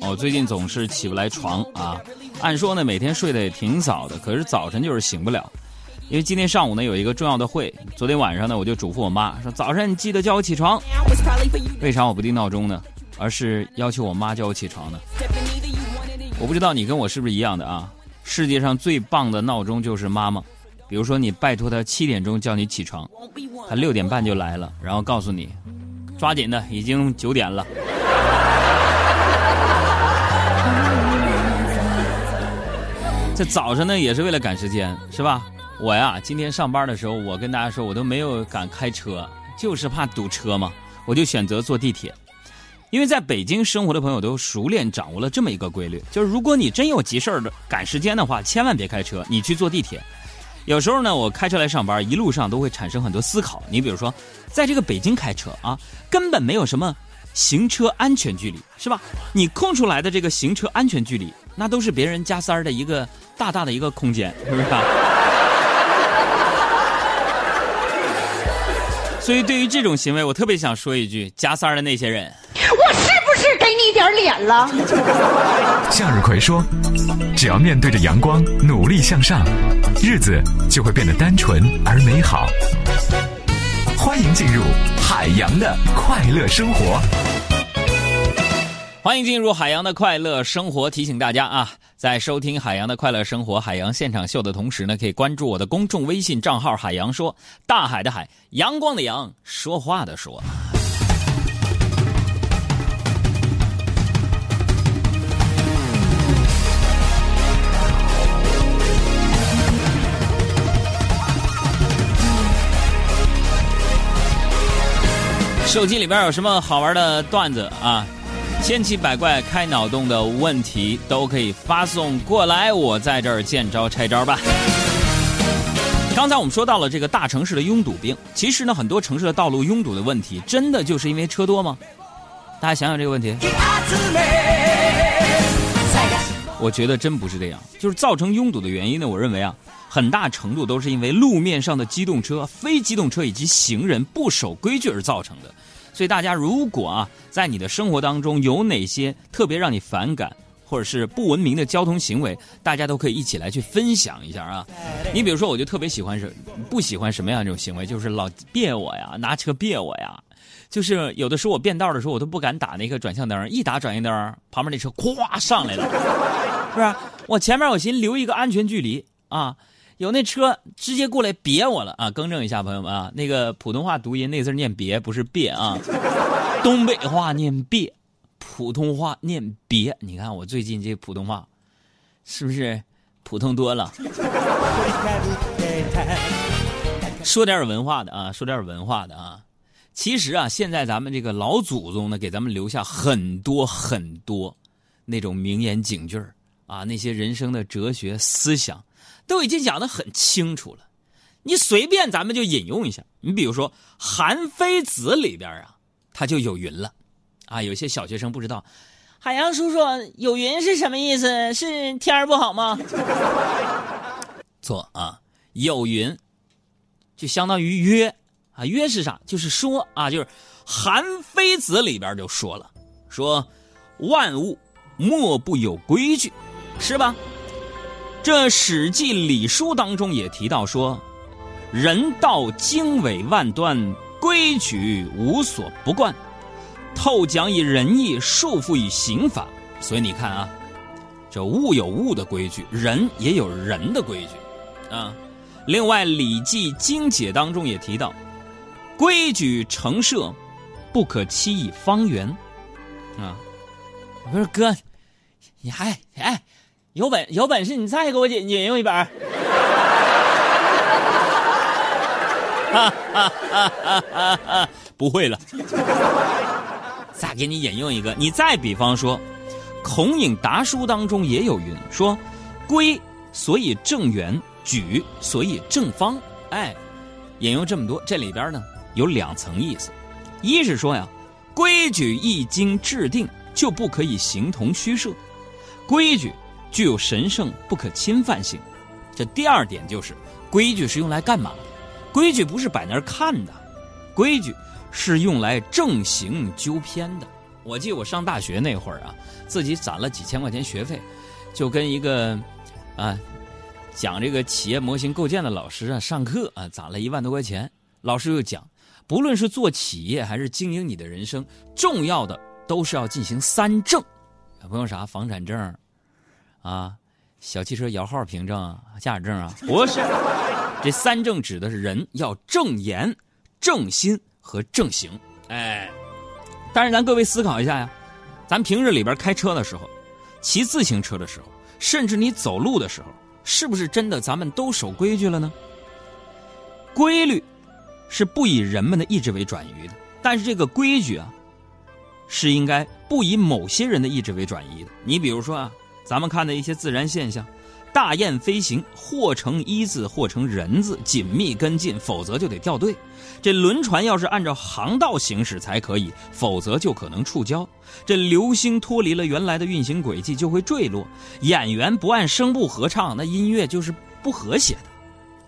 我最近总是起不来床啊。按说呢，每天睡得也挺早的，可是早晨就是醒不了。因为今天上午呢有一个重要的会，昨天晚上呢我就嘱咐我妈说早晨记得叫我起床。为啥我不定闹钟呢？而是要求我妈叫我起床呢？我不知道你跟我是不是一样的啊？世界上最棒的闹钟就是妈妈。比如说你拜托她七点钟叫你起床，她六点半就来了，然后告诉你，抓紧的，已经九点了。这早上呢也是为了赶时间，是吧？我呀，今天上班的时候，我跟大家说，我都没有敢开车，就是怕堵车嘛，我就选择坐地铁。因为在北京生活的朋友都熟练掌握了这么一个规律，就是如果你真有急事儿的赶时间的话，千万别开车，你去坐地铁。有时候呢，我开车来上班，一路上都会产生很多思考。你比如说，在这个北京开车啊，根本没有什么行车安全距离，是吧？你空出来的这个行车安全距离，那都是别人加塞儿的一个大大的一个空间，是不是？所以，对于这种行为，我特别想说一句：加塞儿的那些人，我是不是给你点脸了？向日葵说：“只要面对着阳光，努力向上，日子就会变得单纯而美好。”欢迎进入海洋的快乐生活。欢迎进入海洋的快乐生活。提醒大家啊，在收听《海洋的快乐生活》海洋现场秀的同时呢，可以关注我的公众微信账号“海洋说”，大海的海，阳光的阳，说话的说。手机里边有什么好玩的段子啊？千奇百怪、开脑洞的问题都可以发送过来，我在这儿见招拆招吧。刚才我们说到了这个大城市的拥堵病，其实呢，很多城市的道路拥堵的问题，真的就是因为车多吗？大家想想这个问题。我觉得真不是这样，就是造成拥堵的原因呢，我认为啊，很大程度都是因为路面上的机动车、非机动车以及行人不守规矩而造成的。所以大家如果啊，在你的生活当中有哪些特别让你反感或者是不文明的交通行为，大家都可以一起来去分享一下啊。你比如说，我就特别喜欢是不喜欢什么样这种行为，就是老别我呀，拿车别我呀。就是有的时候我变道的时候，我都不敢打那个转向灯，一打转向灯，旁边那车咵上来了，是不是？我前面我寻留一个安全距离啊。有那车直接过来别我了啊！更正一下，朋友们啊，那个普通话读音那字念别，不是别啊。东北话念别，普通话念别。你看我最近这普通话，是不是普通多了？说点文化的啊，说点文化的啊。其实啊，现在咱们这个老祖宗呢，给咱们留下很多很多那种名言警句啊，那些人生的哲学思想。都已经讲得很清楚了，你随便咱们就引用一下。你比如说《韩非子》里边啊，他就有云了，啊，有些小学生不知道，海洋叔叔有云是什么意思？是天儿不好吗？错啊，有云就相当于约啊，约是啥？就是说啊，就是《韩非子》里边就说了，说万物莫不有规矩，是吧？这《史记·礼书》当中也提到说：“人道经纬万端，规矩无所不贯。透讲以仁义，束缚以刑法。”所以你看啊，这物有物的规矩，人也有人的规矩啊。另外，《礼记·经解》当中也提到：“规矩成设，不可欺以方圆。”啊，不是哥，你还哎。有本有本事，你再给我引引用一本。哈哈哈哈哈！不会了，再给你引用一个。你再比方说，《孔颖达书》当中也有云说：“规所以正圆，矩所以正方。”哎，引用这么多，这里边呢有两层意思：一是说呀，规矩一经制定，就不可以形同虚设，规矩。具有神圣不可侵犯性，这第二点就是规矩是用来干嘛的？规矩不是摆那儿看的，规矩是用来正行纠偏的。我记得我上大学那会儿啊，自己攒了几千块钱学费，就跟一个啊讲这个企业模型构建的老师啊上课啊，攒了一万多块钱。老师又讲，不论是做企业还是经营你的人生，重要的都是要进行三证，不用啥房产证啊、小汽车摇号凭证啊、驾驶证啊，不是。这三证指的是人要正言、正心和正行。哎，但是咱各位思考一下呀，咱平日里边开车的时候，骑自行车的时候，甚至你走路的时候，是不是真的咱们都守规矩了呢？规律是不以人们的意志为转移的，但是这个规矩啊，是应该不以某些人的意志为转移的。你比如说啊，咱们看的一些自然现象。大雁飞行，或成一字，或成人字，紧密跟进，否则就得掉队。这轮船要是按照航道行驶才可以，否则就可能触礁。这流星脱离了原来的运行轨迹就会坠落。演员不按声部合唱，那音乐就是不和谐的。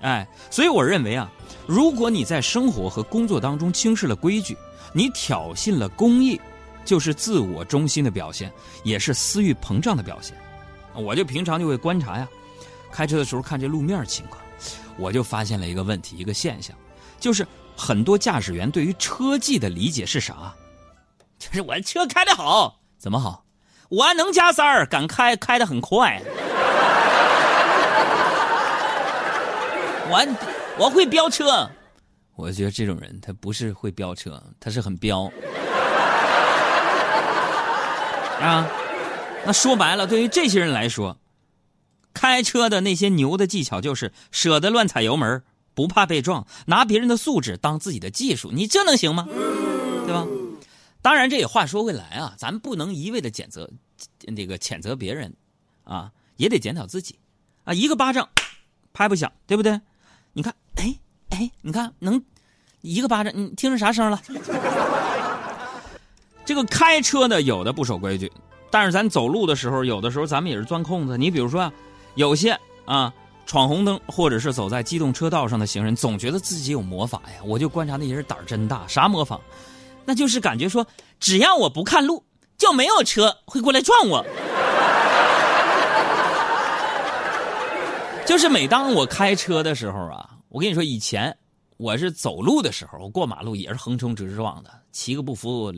哎，所以我认为啊，如果你在生活和工作当中轻视了规矩，你挑衅了公义，就是自我中心的表现，也是私欲膨胀的表现。我就平常就会观察呀，开车的时候看这路面情况，我就发现了一个问题，一个现象，就是很多驾驶员对于车技的理解是啥？就是我车开的好，怎么好？我能加塞儿，敢开，开的很快。我我会飙车，我觉得这种人他不是会飙车，他是很飙啊。那说白了，对于这些人来说，开车的那些牛的技巧就是舍得乱踩油门，不怕被撞，拿别人的素质当自己的技术，你这能行吗？对吧？当然，这也话说回来啊，咱不能一味的谴责，这个谴责别人，啊，也得检讨自己，啊，一个巴掌拍不响，对不对？你看，哎哎，你看能一个巴掌，你听着啥声了？这个开车的有的不守规矩。但是咱走路的时候，有的时候咱们也是钻空子。你比如说，有些啊闯红灯或者是走在机动车道上的行人，总觉得自己有魔法呀。我就观察那些人胆儿真大，啥魔法？那就是感觉说，只要我不看路，就没有车会过来撞我。就是每当我开车的时候啊，我跟你说，以前我是走路的时候，我过马路也是横冲直撞的，七个不服，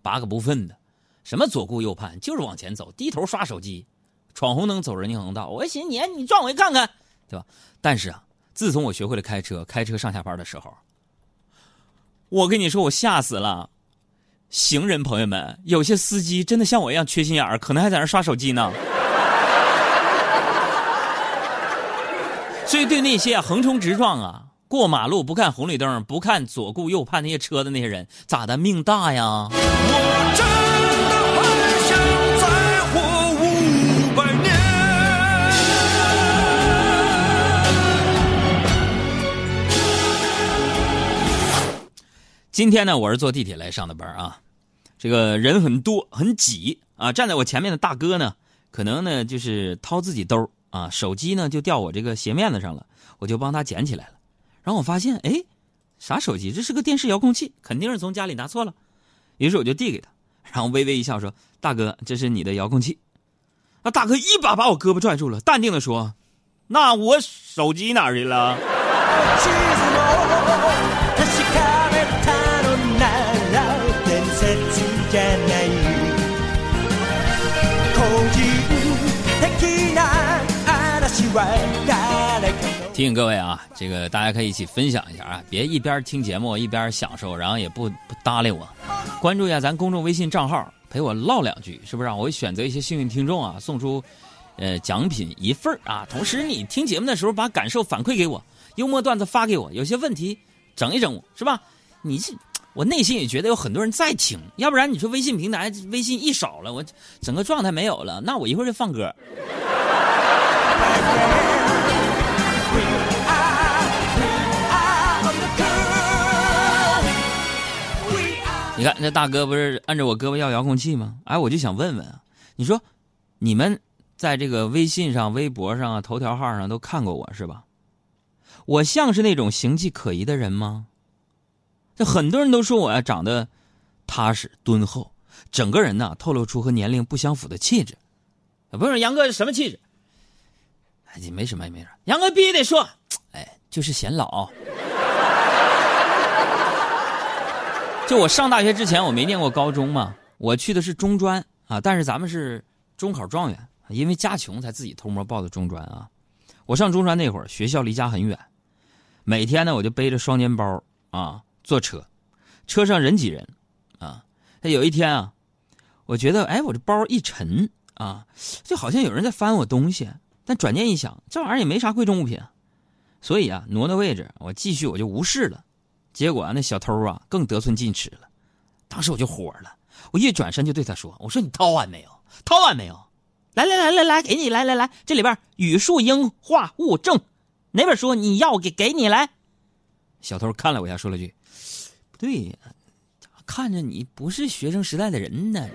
八个不忿的。什么左顾右盼，就是往前走，低头刷手机，闯红灯走人行横道。我寻思你，你撞我一看看，对吧？但是啊，自从我学会了开车，开车上下班的时候，我跟你说，我吓死了。行人朋友们，有些司机真的像我一样缺心眼儿，可能还在那刷手机呢。所以，对那些横冲直撞啊、过马路不看红绿灯、不看左顾右盼那些车的那些人，咋的？命大呀！今天呢，我是坐地铁来上的班啊，这个人很多，很挤啊。站在我前面的大哥呢，可能呢就是掏自己兜啊，手机呢就掉我这个鞋面子上了，我就帮他捡起来了。然后我发现，哎，啥手机？这是个电视遥控器，肯定是从家里拿错了。于是我就递给他，然后微微一笑说：“大哥，这是你的遥控器。”那大哥一把把我胳膊拽住了，淡定的说：“那我手机哪去了？” 提醒各位啊，这个大家可以一起分享一下啊，别一边听节目一边享受，然后也不不搭理我。关注一下咱公众微信账号，陪我唠两句，是不是？我会选择一些幸运听众啊，送出呃奖品一份啊。同时，你听节目的时候把感受反馈给我，幽默段子发给我，有些问题整一整我，是吧？你这我内心也觉得有很多人在听，要不然你说微信平台微信一少了，我整个状态没有了，那我一会儿就放歌。你看，那大哥不是按着我胳膊要遥控器吗？哎，我就想问问啊，你说，你们在这个微信上、微博上啊、头条号上都看过我是吧？我像是那种形迹可疑的人吗？这很多人都说我呀长得踏实敦厚，整个人呢透露出和年龄不相符的气质。不是杨哥什么气质？哎，你没什么也没什么。杨哥必须得说，哎，就是显老。就我上大学之前，我没念过高中嘛，我去的是中专啊，但是咱们是中考状元，因为家穷才自己偷摸报的中专啊。我上中专那会儿，学校离家很远，每天呢我就背着双肩包啊坐车，车上人挤人啊。有一天啊，我觉得哎我这包一沉。啊，就好像有人在翻我东西，但转念一想，这玩意儿也没啥贵重物品，所以啊，挪挪位置，我继续我就无视了。结果那小偷啊更得寸进尺了，当时我就火了，我一转身就对他说：“我说你掏完没有？掏完没有？来来来来来，给你来来来，这里边语数英化物政哪本书你要给给你来。”小偷看了我一下，说了句：“不对呀，看着你不是学生时代的人呢。”。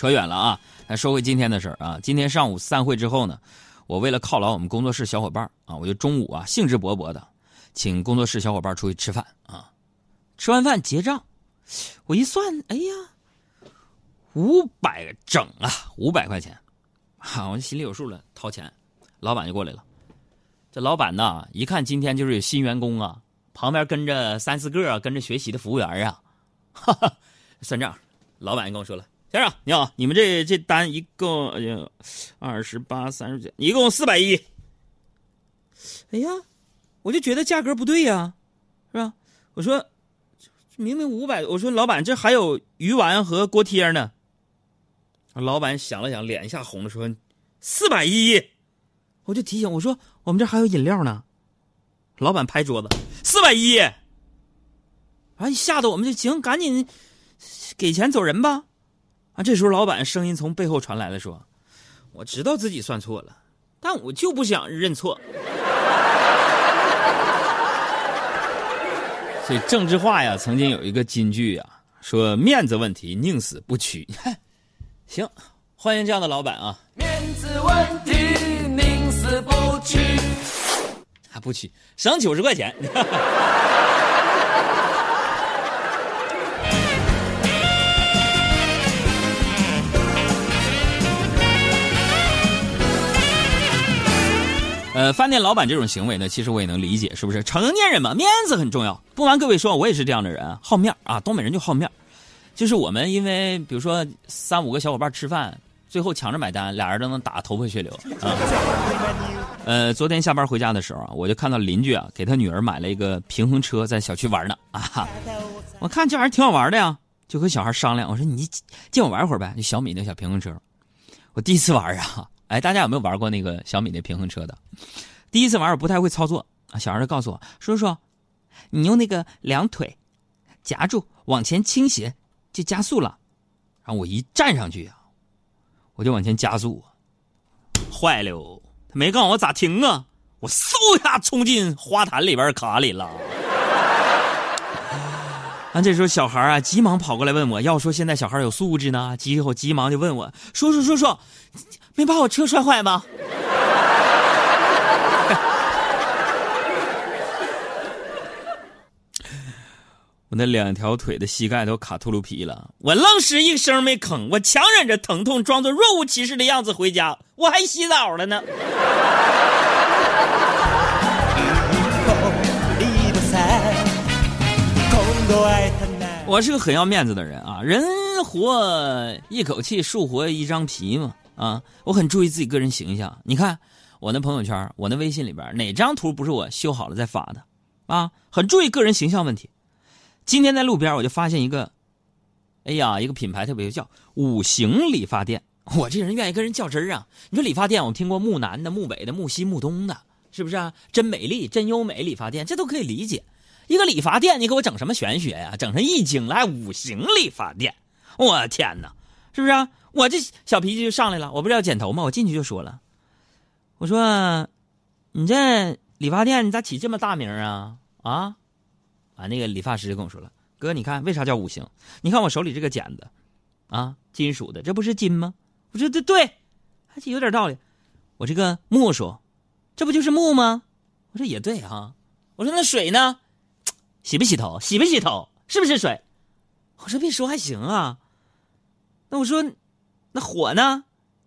扯远了啊！来说回今天的事儿啊。今天上午散会之后呢，我为了犒劳我们工作室小伙伴啊，我就中午啊兴致勃勃的请工作室小伙伴出去吃饭啊。吃完饭结账，我一算，哎呀，五百整啊，五百块钱，好，我心里有数了，掏钱，老板就过来了。这老板呐，一看今天就是有新员工啊，旁边跟着三四个跟着学习的服务员啊，哈哈，算账。老板跟我说了。先生你好，你们这这单一共二十八三十九，一共四百一。哎呀，我就觉得价格不对呀，是吧？我说明明五百，我说老板这还有鱼丸和锅贴呢。老板想了想，脸一下红了，说四百一。我就提醒我说我们这还有饮料呢。老板拍桌子，四百一。哎，吓得我们就行，赶紧给钱走人吧。这时候，老板声音从背后传来了，说：“我知道自己算错了，但我就不想认错。”所以郑智化呀，曾经有一个金句呀，说：“面子问题，宁死不屈。” 行，欢迎这样的老板啊！面子问题，宁死不屈，还不屈，省九十块钱。呃，饭店老板这种行为呢，其实我也能理解，是不是？成年人嘛，面子很重要。不瞒各位说，我也是这样的人，好面啊，东北人就好面就是我们因为比如说三五个小伙伴吃饭，最后抢着买单，俩人都能打头破血流啊。呃，昨天下班回家的时候啊，我就看到邻居啊给他女儿买了一个平衡车，在小区玩呢啊。我看这玩意儿挺好玩的呀，就和小孩商量，我说你借我玩会儿呗，就小米那小平衡车。我第一次玩啊。哎，大家有没有玩过那个小米那平衡车的？第一次玩我不太会操作啊，小孩就告诉我，叔叔，你用那个两腿夹住往前倾斜就加速了。然后我一站上去啊，我就往前加速，坏了，他没告诉我咋停啊，我嗖一下冲进花坛里边卡里了。啊，这时候小孩啊急忙跑过来问我，要说现在小孩有素质呢，急后急忙就问我，叔叔叔叔。没把我车摔坏吗？我那两条腿的膝盖都卡秃噜皮了，我愣是一声没吭，我强忍着疼痛，装作若无其事的样子回家，我还洗澡了呢。我是个很要面子的人啊，人活一口气，树活一张皮嘛。啊，我很注意自己个人形象。你看我那朋友圈，我那微信里边哪张图不是我修好了再发的？啊，很注意个人形象问题。今天在路边我就发现一个，哎呀，一个品牌特别叫五行理发店。我这人愿意跟人较真啊。你说理发店，我听过木南的、木北的、木西、木东的，是不是啊？真美丽、真优美理发店，这都可以理解。一个理发店，你给我整什么玄学呀？整成易经来五行理发店，我天哪，是不是啊？我这小脾气就上来了，我不是要剪头吗？我进去就说了，我说：“你这理发店你咋起这么大名啊？”啊，啊，那个理发师就跟我说了：“哥，你看为啥叫五行？你看我手里这个剪子，啊，金属的，这不是金吗？”我说：“对对，还是有点道理。”我这个木梳：“这不就是木吗？”我说：“也对啊。”我说：“那水呢？洗不洗头？洗不洗头？是不是水？”我说：“别说还行啊。”那我说：“那火呢？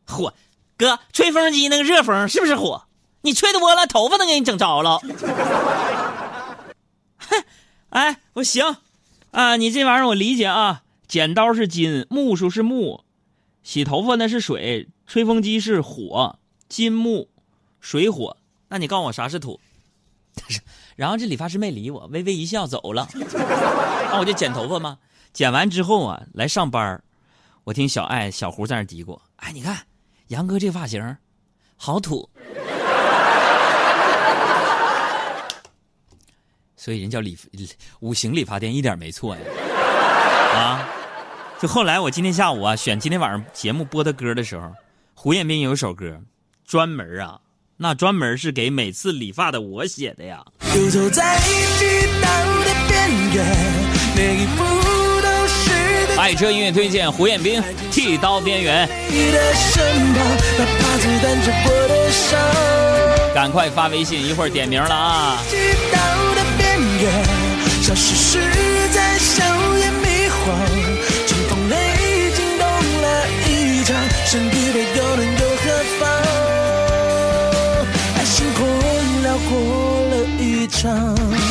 火，哥，吹风机那个热风是不是火？你吹多了，头发都给你整着了。”哼，哎，我行啊，你这玩意儿我理解啊。剪刀是金，木梳是木，洗头发那是水，吹风机是火，金木水火。那你告诉我啥是土？然后这理发师没理我，微微一笑走了。那我就剪头发嘛？剪完之后啊，来上班我听小爱、小胡在那嘀咕：“哎，你看杨哥这发型，好土。”所以人叫理五行理发店一点没错呀，啊！就后来我今天下午啊选今天晚上节目播的歌的时候，胡彦斌有一首歌，专门啊，那专门是给每次理发的我写的呀。走在爱车音乐推荐胡彦斌剃刀边缘。赶快发微信，一会儿点名了啊！消失时在硝烟迷幻，乘风雷惊动了一场，又能又何妨？爱过了一场。